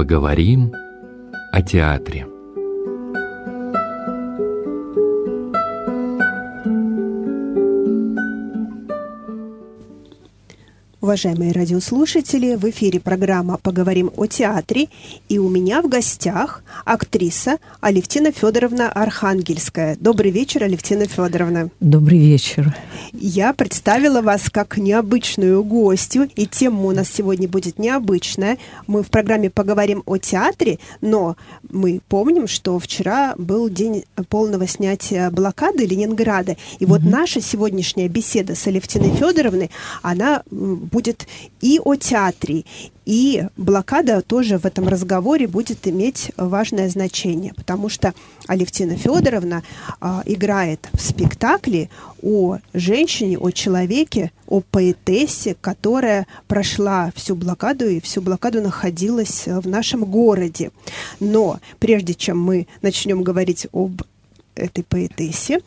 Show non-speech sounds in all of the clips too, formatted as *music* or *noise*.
Поговорим о театре. Уважаемые радиослушатели, в эфире программа «Поговорим о театре», и у меня в гостях актриса Алевтина Федоровна Архангельская. Добрый вечер, Алевтина Федоровна. Добрый вечер. Я представила вас как необычную гостью, и тема у нас сегодня будет необычная. Мы в программе «Поговорим о театре», но мы помним, что вчера был день полного снятия блокады Ленинграда, и вот угу. наша сегодняшняя беседа с Алевтиной Федоровной, она будет и о театре, и блокада тоже в этом разговоре будет иметь важное значение, потому что Алевтина Федоровна а, играет в спектакле о женщине, о человеке, о поэтессе, которая прошла всю блокаду и всю блокаду находилась в нашем городе. Но прежде чем мы начнем говорить об этой поэтессе,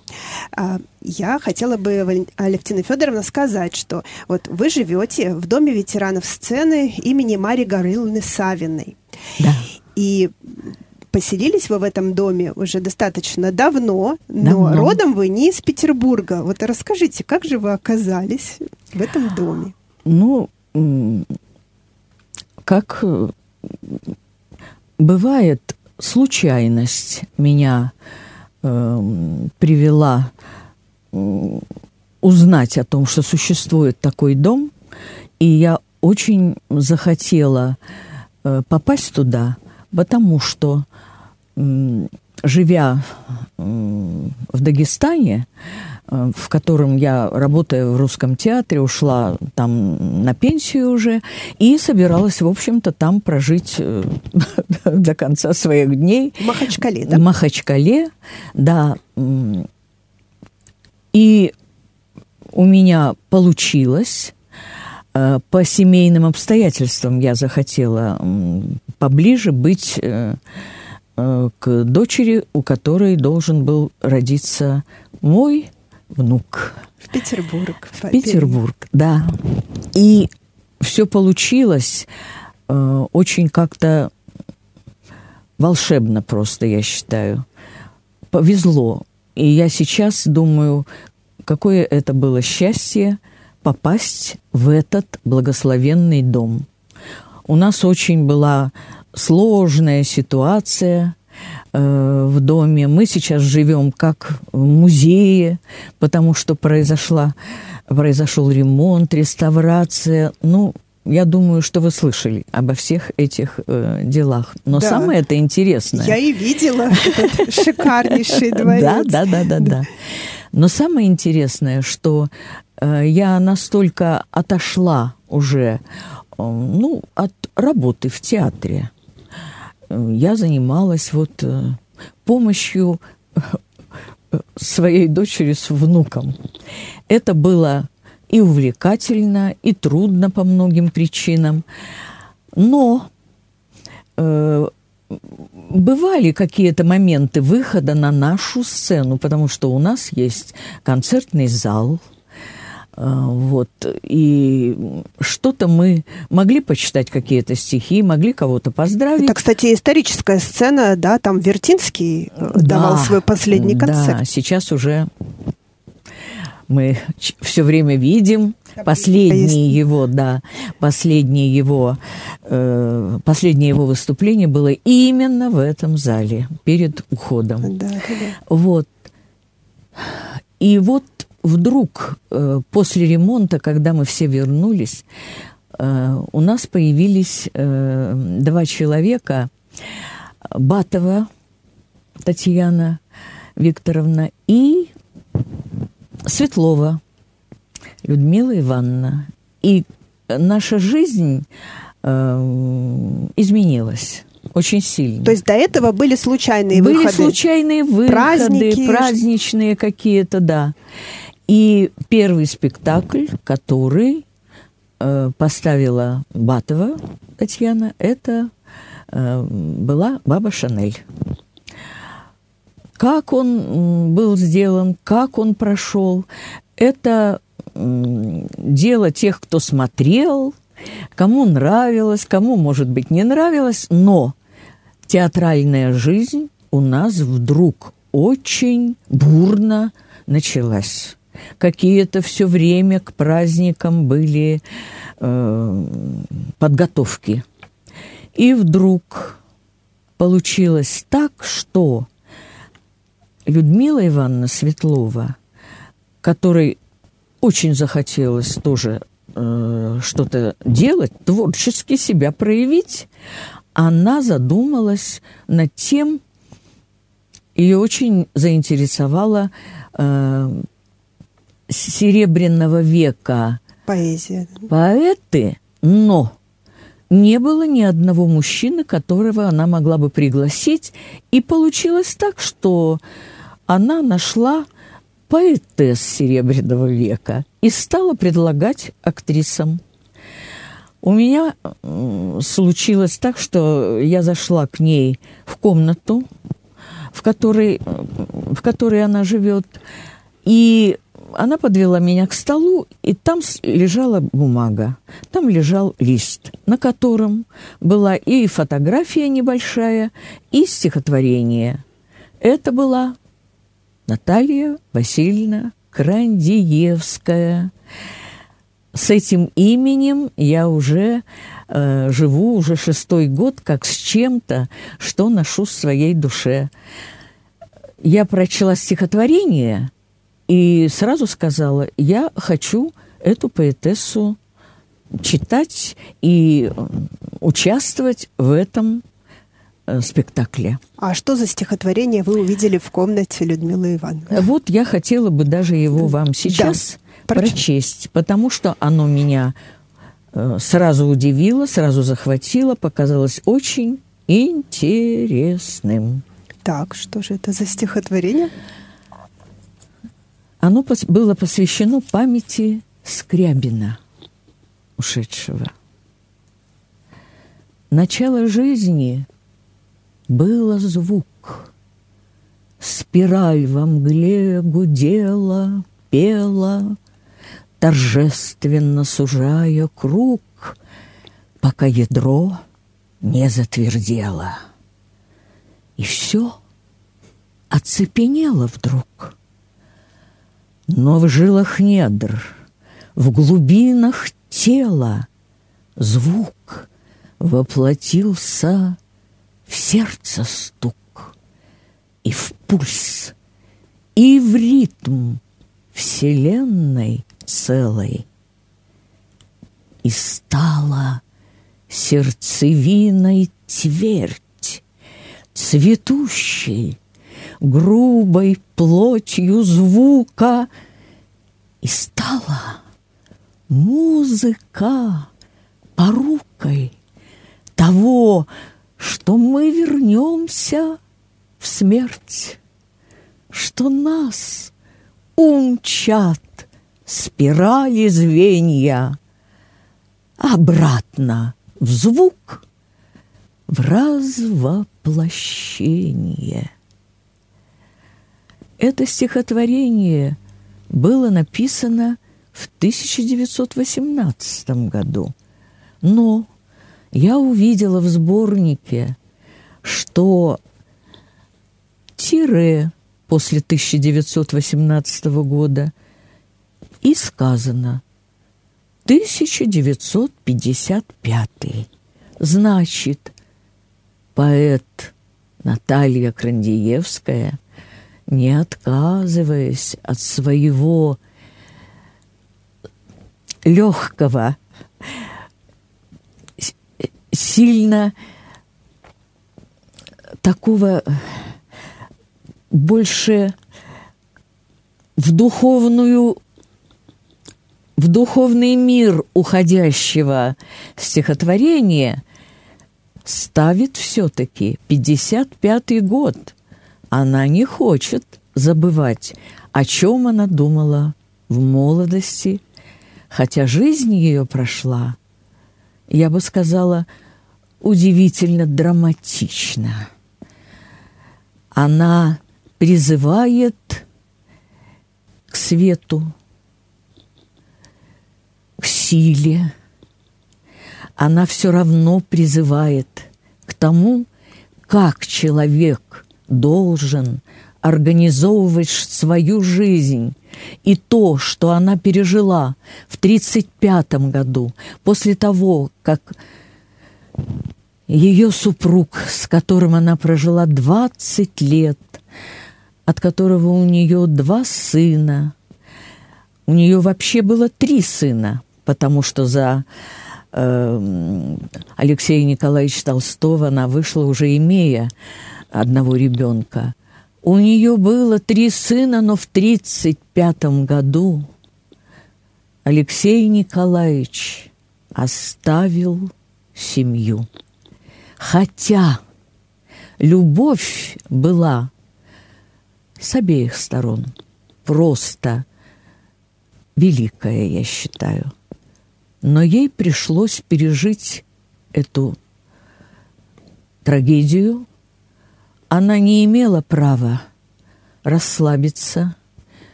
а, я хотела бы, Алевтина Федоровна, сказать, что вот вы живете в доме ветеранов сцены имени Марии Горыловны Савиной. Да. И поселились вы в этом доме уже достаточно давно, но давно. родом вы не из Петербурга. Вот расскажите, как же вы оказались в этом доме? Ну, как э, бывает случайность меня Эм, привела узнать о том, что существует такой дом, и я очень захотела э, попасть туда, потому что, живя в Дагестане, Э, в котором я, работая в русском театре, ушла там на пенсию уже и собиралась, в общем-то, там прожить э, *laughs* до конца своих дней. В Махачкале, да? В Махачкале, да. И у меня получилось э, по семейным обстоятельствам я захотела поближе быть к дочери, у которой должен был родиться мой внук. В Петербург. В Петербург, да. И все получилось э, очень как-то волшебно просто, я считаю. Повезло. И я сейчас думаю, какое это было счастье попасть в этот благословенный дом. У нас очень была сложная ситуация – Э, в доме. Мы сейчас живем как в музее, потому что произошла, произошел ремонт, реставрация. Ну, я думаю, что вы слышали обо всех этих э, делах. Но да. самое это интересное... Я и видела этот *laughs* шикарнейший дворец. Да, да, да, да, да. Но самое интересное, что э, я настолько отошла уже э, ну, от работы в театре, я занималась вот э, помощью э, своей дочери с внуком. Это было и увлекательно, и трудно по многим причинам. Но э, бывали какие-то моменты выхода на нашу сцену, потому что у нас есть концертный зал – вот. И что-то мы могли почитать какие-то стихи, могли кого-то поздравить. Это, кстати, историческая сцена, да, там Вертинский э, да, давал свой последний концерт. Да, сейчас уже мы все время видим последнее его, да, последнее его, э, последнее его выступление было именно в этом зале перед уходом. Да, да. Вот. И вот вдруг э, после ремонта, когда мы все вернулись, э, у нас появились э, два человека, Батова Татьяна Викторовна и Светлова Людмила Ивановна. И наша жизнь изменилась очень сильно. То есть до этого были случайные были выходы? Были случайные выходы, Праздники. праздничные какие-то, да. И первый спектакль, который э, поставила Батова Татьяна, это э, была «Баба Шанель». Как он был сделан, как он прошел, это дело тех, кто смотрел, кому нравилось, кому, может быть, не нравилось, но театральная жизнь у нас вдруг очень бурно началась. Какие-то все время к праздникам были э, подготовки. И вдруг получилось так, что Людмила Ивановна Светлова, которой очень захотелось тоже э, что-то делать, творчески себя проявить, она задумалась над тем, ее очень заинтересовала э, Серебряного века Поэзия. поэты, но не было ни одного мужчины, которого она могла бы пригласить. И получилось так, что она нашла поэтесс Серебряного века и стала предлагать актрисам. У меня случилось так, что я зашла к ней в комнату, в которой, в которой она живет, и она подвела меня к столу, и там лежала бумага, там лежал лист, на котором была и фотография небольшая, и стихотворение. Это была Наталья Васильевна Крандиевская. С этим именем я уже э, живу уже шестой год, как с чем-то, что ношу в своей душе. Я прочла стихотворение и сразу сказала, я хочу эту поэтессу читать и участвовать в этом Э, спектакле. А что за стихотворение вы увидели в комнате Людмилы Ивановны? Вот я хотела бы даже его вам сейчас да, прочесть, потому что оно меня э, сразу удивило, сразу захватило, показалось очень интересным. Так, что же это за стихотворение? Оно было посвящено памяти Скрябина, ушедшего. Начало жизни было звук. Спираль во мгле гудела, пела, Торжественно сужая круг, Пока ядро не затвердело. И все оцепенело вдруг. Но в жилах недр, в глубинах тела Звук воплотился в сердце стук, и в пульс, и в ритм вселенной целой. И стала сердцевиной твердь, цветущей, грубой плотью звука, и стала музыка порукой того, что мы вернемся в смерть, что нас умчат спирали звенья обратно в звук, в развоплощение. Это стихотворение было написано в 1918 году, но я увидела в сборнике, что тире после 1918 года и сказано 1955. Значит, поэт Наталья Крандиевская, не отказываясь от своего легкого сильно такого больше в духовную в духовный мир уходящего стихотворения ставит все-таки 55-й год. Она не хочет забывать, о чем она думала в молодости, хотя жизнь ее прошла, я бы сказала, удивительно драматично. Она призывает к свету, к силе, она все равно призывает к тому, как человек должен организовывать свою жизнь. И то, что она пережила в 1935 году, после того, как ее супруг, с которым она прожила 20 лет, от которого у нее два сына, у нее вообще было три сына, потому что за э, Алексея Николаевича Толстого она вышла уже имея одного ребенка. У нее было три сына, но в 1935 году Алексей Николаевич оставил семью. Хотя любовь была с обеих сторон просто великая, я считаю. Но ей пришлось пережить эту трагедию. Она не имела права расслабиться.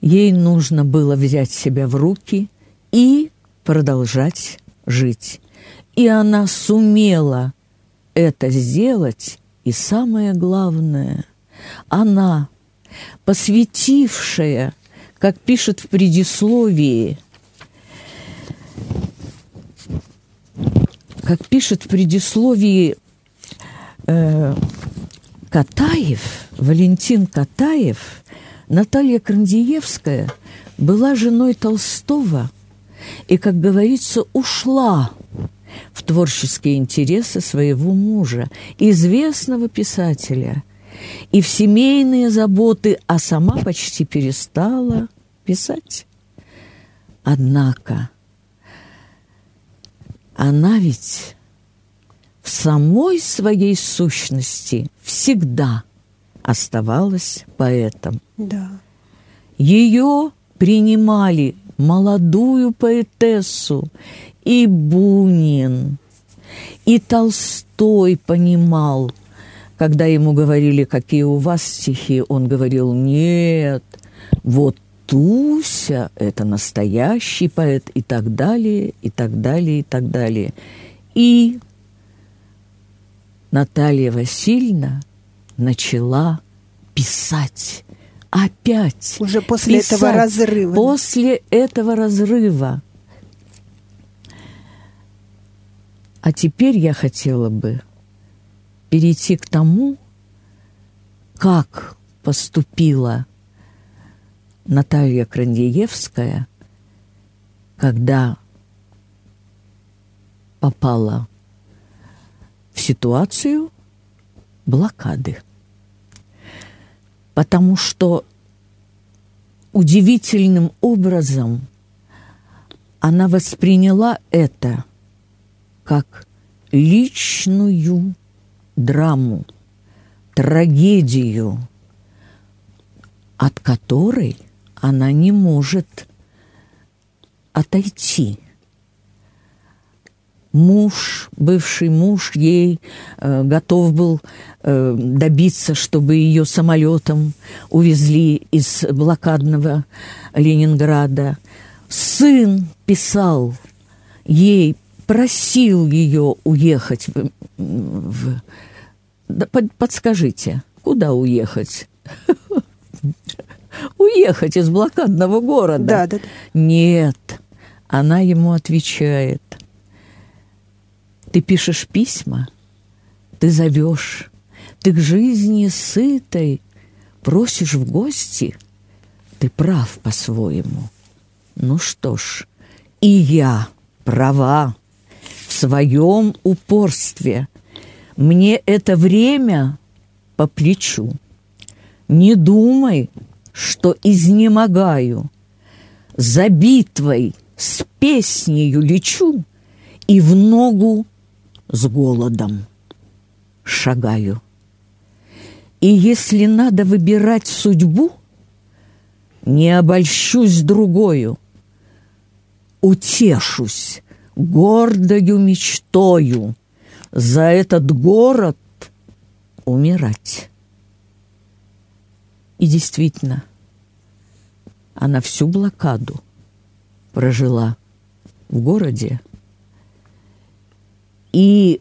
Ей нужно было взять себя в руки и продолжать жить. И она сумела это сделать, и самое главное, она, посвятившая, как пишет в предисловии, как пишет в предисловии э, Катаев, Валентин Катаев, Наталья Крандиевская была женой Толстого и, как говорится, ушла в творческие интересы своего мужа, известного писателя, и в семейные заботы, а сама почти перестала писать. Однако она ведь в самой своей сущности всегда оставалась поэтом. Да. Ее принимали молодую поэтессу и Бунин, и Толстой понимал, когда ему говорили, какие у вас стихи, он говорил, нет, вот Туся – это настоящий поэт, и так далее, и так далее, и так далее. И Наталья Васильевна начала писать опять. Уже после писать. этого разрыва. После этого разрыва. А теперь я хотела бы перейти к тому, как поступила Наталья Крандиевская, когда попала в ситуацию блокады. Потому что удивительным образом она восприняла это как личную драму, трагедию, от которой она не может отойти. Муж, бывший муж ей э, готов был э, добиться, чтобы ее самолетом увезли из блокадного Ленинграда. Сын писал ей просил ее уехать в... в... Да, под, подскажите, куда уехать? *laughs* Уехать из блокадного города. Да, да. Нет, она ему отвечает. Ты пишешь письма, ты зовешь, ты к жизни сытой просишь в гости, ты прав по-своему. Ну что ж, и я права своем упорстве. Мне это время по плечу. Не думай, что изнемогаю. За битвой с песнею лечу и в ногу с голодом шагаю. И если надо выбирать судьбу, не обольщусь другою, утешусь гордою мечтою за этот город умирать. И действительно, она всю блокаду прожила в городе И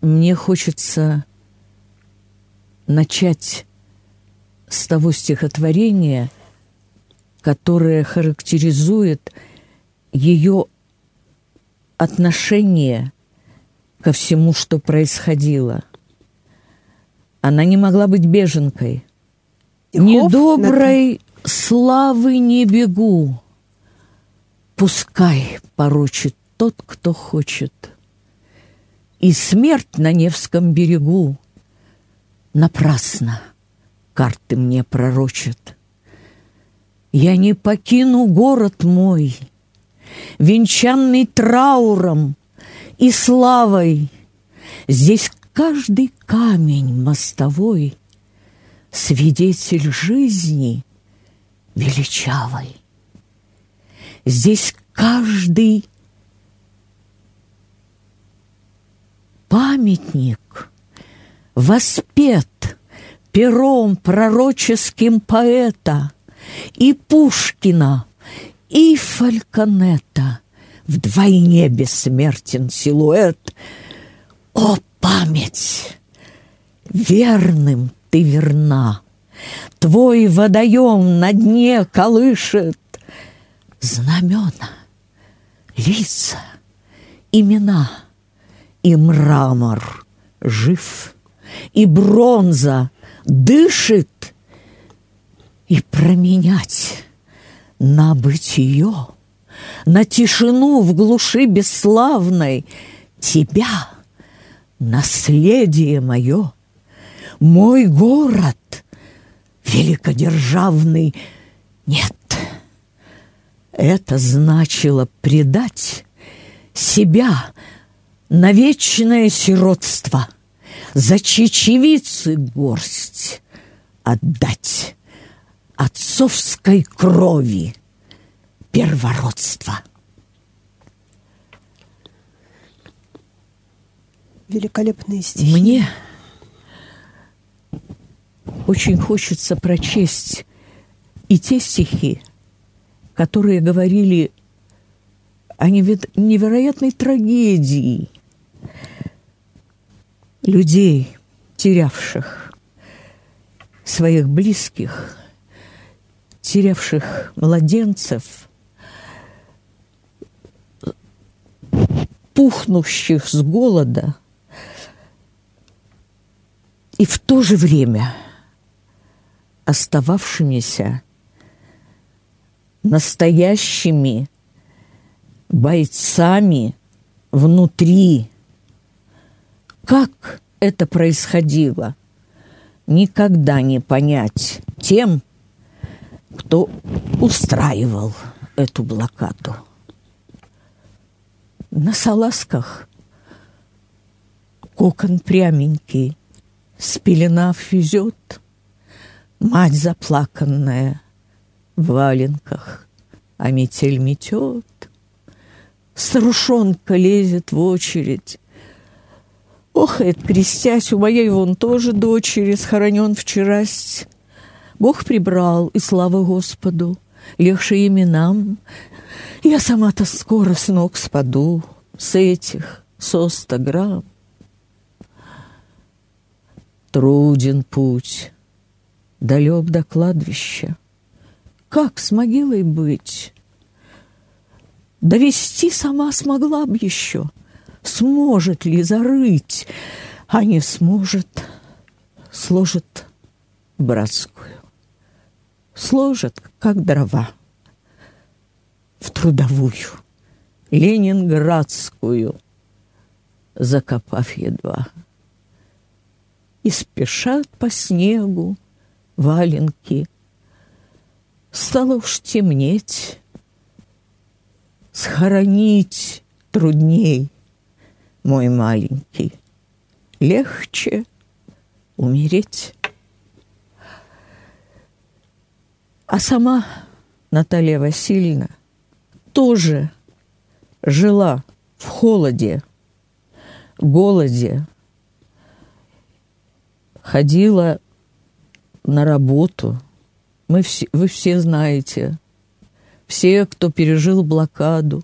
мне хочется начать с того стихотворения, которое характеризует ее отношение ко всему, что происходило. Она не могла быть беженкой. Недоброй славы не бегу, Пускай порочит тот, кто хочет. И смерть на Невском берегу Напрасно карты мне пророчат. Я не покину город мой, Венчанный трауром и славой. Здесь каждый камень мостовой Свидетель жизни величавой. Здесь каждый памятник воспет пером пророческим поэта и Пушкина, и Фальконета. Вдвойне бессмертен силуэт. О, память! Верным ты верна. Твой водоем на дне колышет Знамена, лица, имена И мрамор жив, и бронза дышит, И променять на бытие, На тишину в глуши бесславной Тебя, наследие мое, Мой город великодержавный нет. Это значило предать себя на вечное сиротство, за чечевицы горсть отдать отцовской крови первородство. Великолепные стихи. Мне очень хочется прочесть и те стихи, которые говорили о невероятной трагедии людей, терявших своих близких, терявших младенцев, пухнущих с голода, и в то же время остававшимися настоящими бойцами внутри. Как это происходило, никогда не понять тем, кто устраивал эту блокаду. На салазках кокон пряменький, спеленав везет, мать заплаканная – в валенках, а метель метет. Старушонка лезет в очередь. Охает, крестясь, у моей вон тоже дочери схоронен вчерась. Бог прибрал, и слава Господу, легче именам. Я сама-то скоро с ног спаду, с этих, со ста грамм. Труден путь, далек до кладбища. Как с могилой быть? Довести сама смогла бы еще. Сможет ли зарыть, а не сможет, сложит братскую. Сложит, как дрова, в трудовую, ленинградскую, закопав едва. И спешат по снегу валенки — Стало уж темнеть, схоронить трудней, мой маленький. Легче умереть. А сама Наталья Васильевна тоже жила в холоде, голоде, ходила на работу – мы все, вы все знаете, все, кто пережил блокаду,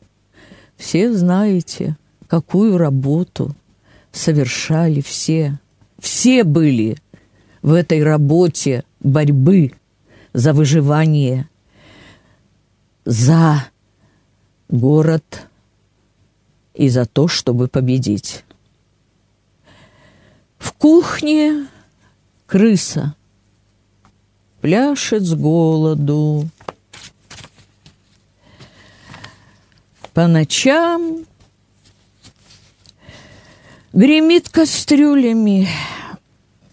все знаете, какую работу совершали все. Все были в этой работе борьбы за выживание, за город и за то, чтобы победить. В кухне крыса пляшет с голоду. По ночам гремит кастрюлями,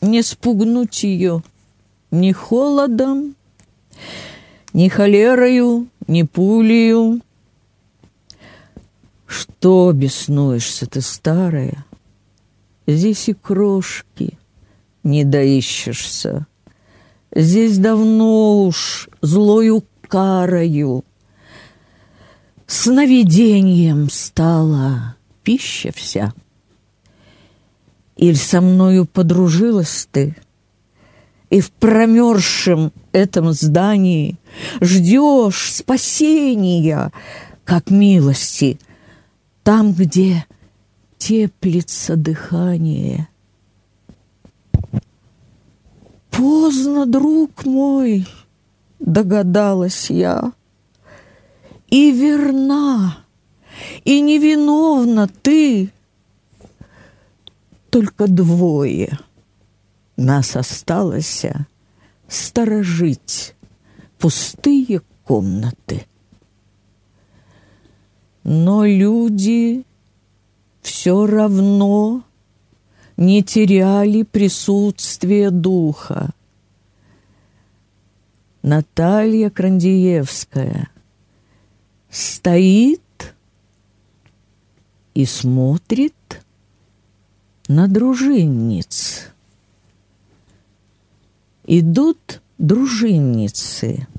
не спугнуть ее ни холодом, ни холерою, ни пулею. Что беснуешься ты, старая? Здесь и крошки не доищешься. Здесь давно уж злою карою Сновидением стала пища вся. Иль со мною подружилась ты, И в промерзшем этом здании Ждешь спасения, как милости, Там, где теплится дыхание. Поздно, друг мой, догадалась я, и верна, и невиновна ты. Только двое нас осталось сторожить пустые комнаты. Но люди все равно не теряли присутствие духа. Наталья Крандиевская стоит и смотрит на дружинниц. Идут дружинницы –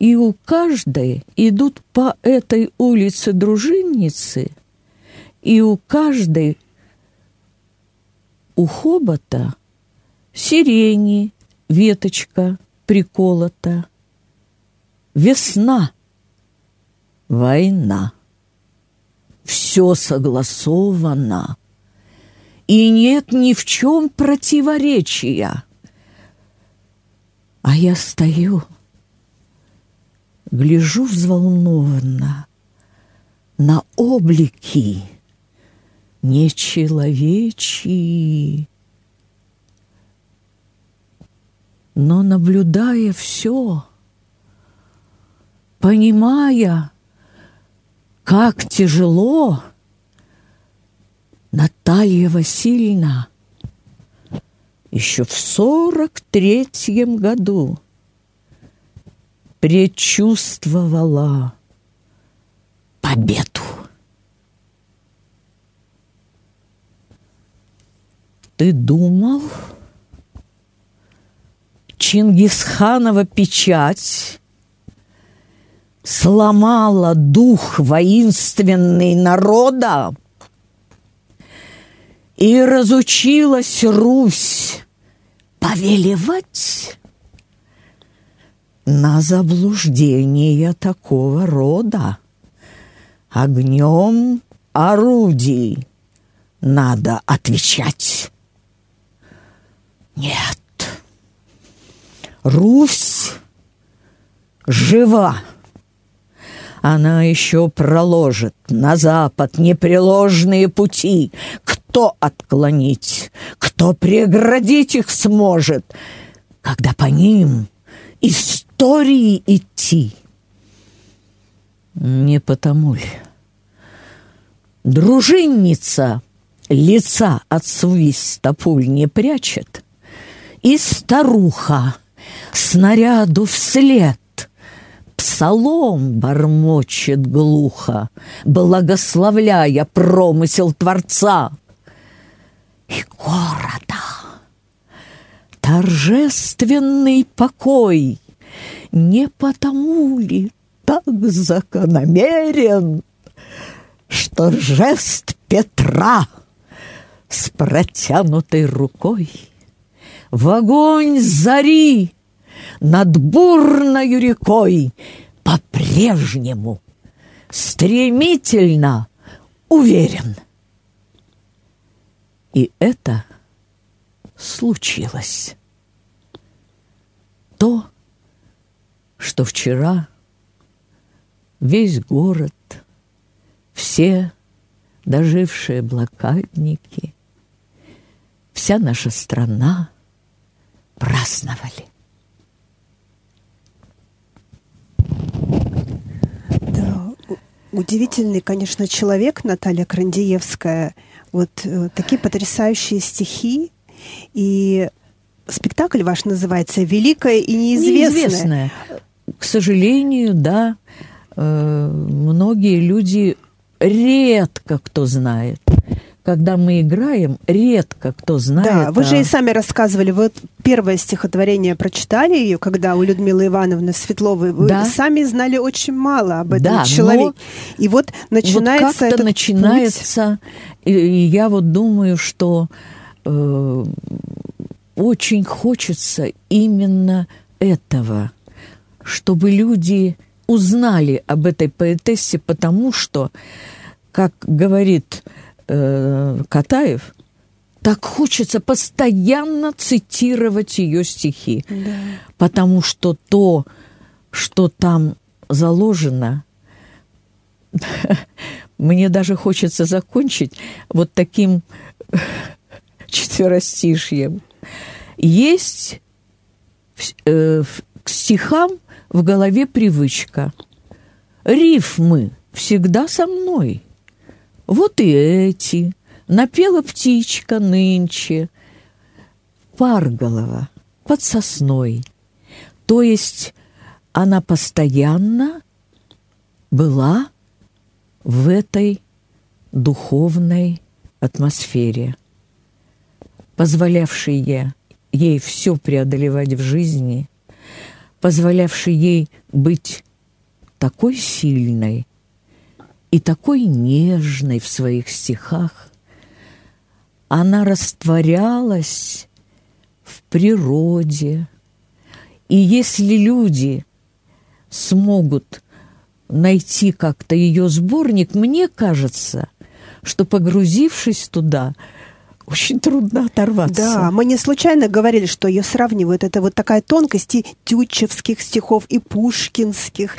и у каждой идут по этой улице дружинницы, и у каждой у хобота сирени, веточка приколота. Весна, война. Все согласовано, и нет ни в чем противоречия. А я стою – гляжу взволнованно на облики нечеловечьи. Но наблюдая все, понимая, как тяжело, Наталья Васильевна еще в сорок третьем году – предчувствовала победу. Ты думал, Чингисханова печать сломала дух воинственный народа и разучилась Русь повелевать? на заблуждение такого рода. Огнем орудий надо отвечать. Нет, Русь жива. Она еще проложит на запад непреложные пути. Кто отклонить, кто преградить их сможет, когда по ним истории идти. Не потому ли? Дружинница лица от свиста пуль не прячет, И старуха снаряду вслед Псалом бормочет глухо, Благословляя промысел Творца. И города торжественный покой не потому ли так закономерен, что жест Петра с протянутой рукой в огонь зари над бурною рекой по-прежнему стремительно уверен. И это случилось. То, что вчера весь город, все дожившие блокадники, вся наша страна праздновали. Да, удивительный, конечно, человек Наталья Крандиевская. Вот э, такие потрясающие стихи. И спектакль ваш называется «Великое и неизвестное». Неизвестное. К сожалению, да, э, многие люди редко кто знает. Когда мы играем, редко кто знает. Да, вы же и сами рассказывали, вы первое стихотворение прочитали ее, когда у Людмилы Ивановны Светловой, вы Да. сами знали очень мало об этом Да, но человеке. И вот начинается вот как-то этот начинается, и, и я вот думаю, что э, очень хочется именно этого, чтобы люди узнали об этой поэтессе, потому что, как говорит э, Катаев, так хочется постоянно цитировать ее стихи. Да. потому что то, что там заложено, *laughs* мне даже хочется закончить вот таким *laughs* четверостишьем. Есть э, к стихам в голове привычка. Рифмы всегда со мной. Вот и эти. Напела птичка нынче. Парголова под сосной. То есть она постоянно была в этой духовной атмосфере, позволявшей ей все преодолевать в жизни, позволявшей ей быть такой сильной и такой нежной в своих стихах, она растворялась в природе. И если люди смогут найти как-то ее сборник, мне кажется, что погрузившись туда, очень трудно оторваться. Да, мы не случайно говорили, что ее сравнивают. Это вот такая тонкость и тютчевских стихов, и пушкинских.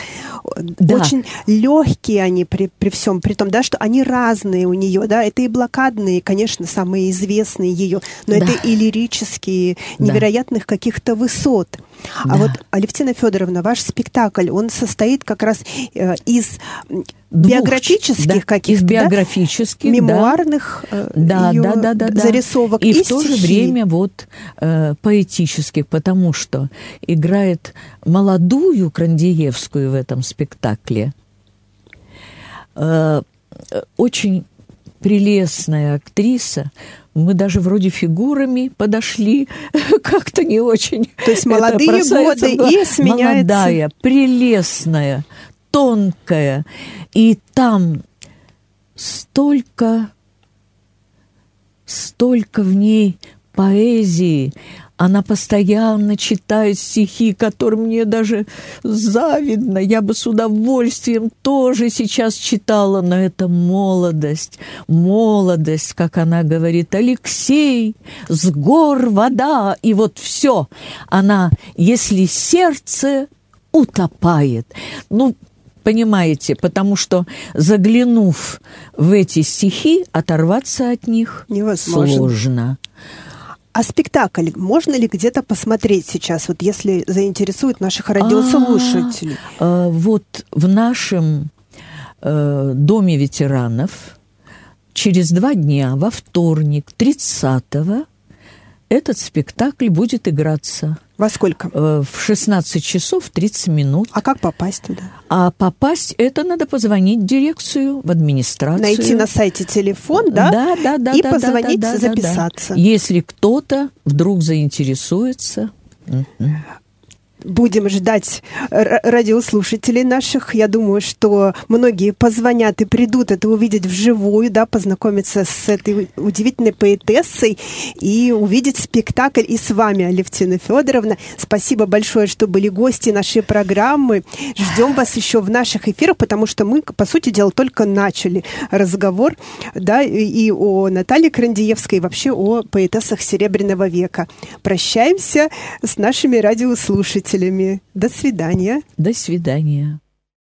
Да. Очень легкие они при, при всем, при том, да, что они разные у нее, да, это и блокадные, конечно, самые известные ее, но Да. это и лирические, Да. невероятных каких-то высот. А Да. вот, Алевтина Федоровна, ваш спектакль, он состоит как раз э, из Двух, биографических да, каких-то, биографических, да. мемуарных э, да, её да, да, да, да. зарисовок И, и, в то же время вот э, поэтических, потому что играет молодую Крандиевскую в этом спектакле. Э, э, очень прелестная актриса. Мы даже вроде фигурами подошли, *laughs* как-то не очень. То есть молодые годы глаза. и сменяется- Молодая, прелестная, тонкая. И там столько, столько в ней поэзии. Она постоянно читает стихи, которым мне даже завидно. Я бы с удовольствием тоже сейчас читала, но это молодость. Молодость, как она говорит, Алексей, с гор вода. И вот все. Она, если сердце утопает. Ну, понимаете, потому что заглянув в эти стихи, оторваться от них Невозможно. сложно. А спектакль можно ли где-то посмотреть сейчас, вот если заинтересует наших радиослушателей? А, вот в нашем э, доме ветеранов через два дня, во вторник, 30-го, этот спектакль будет играться Во сколько? э, в 16 часов 30 минут. А как попасть туда? А попасть это надо позвонить в дирекцию, в администрацию. Найти на сайте телефон, да? Да, да, да. И да, да, позвонить, да, да, да, да. записаться. Если кто-то вдруг заинтересуется. Будем ждать радиослушателей наших. Я думаю, что многие позвонят и придут это увидеть вживую, да, познакомиться с этой удивительной поэтессой и увидеть спектакль и с вами, Алевтина Федоровна. Спасибо большое, что были гости нашей программы. Ждем вас еще в наших эфирах, потому что мы, по сути дела, только начали разговор, да, и о Наталье Крандиевской, и вообще о поэтессах Серебряного века. Прощаемся с нашими радиослушателями. До свидания. До свидания.